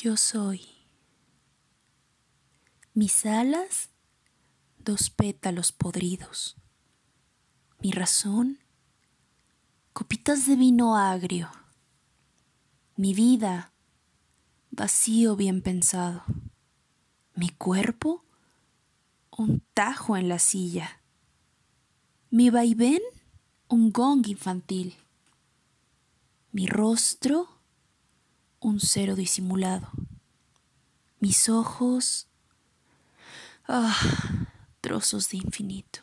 yo soy. Mis alas, dos pétalos podridos. Mi razón, copitas de vino agrio. Mi vida, vacío bien pensado. Mi cuerpo, un tajo en la silla. Mi vaivén, un gong infantil. Mi rostro, un cero disimulado. Mis ojos, ah, trozos de infinito.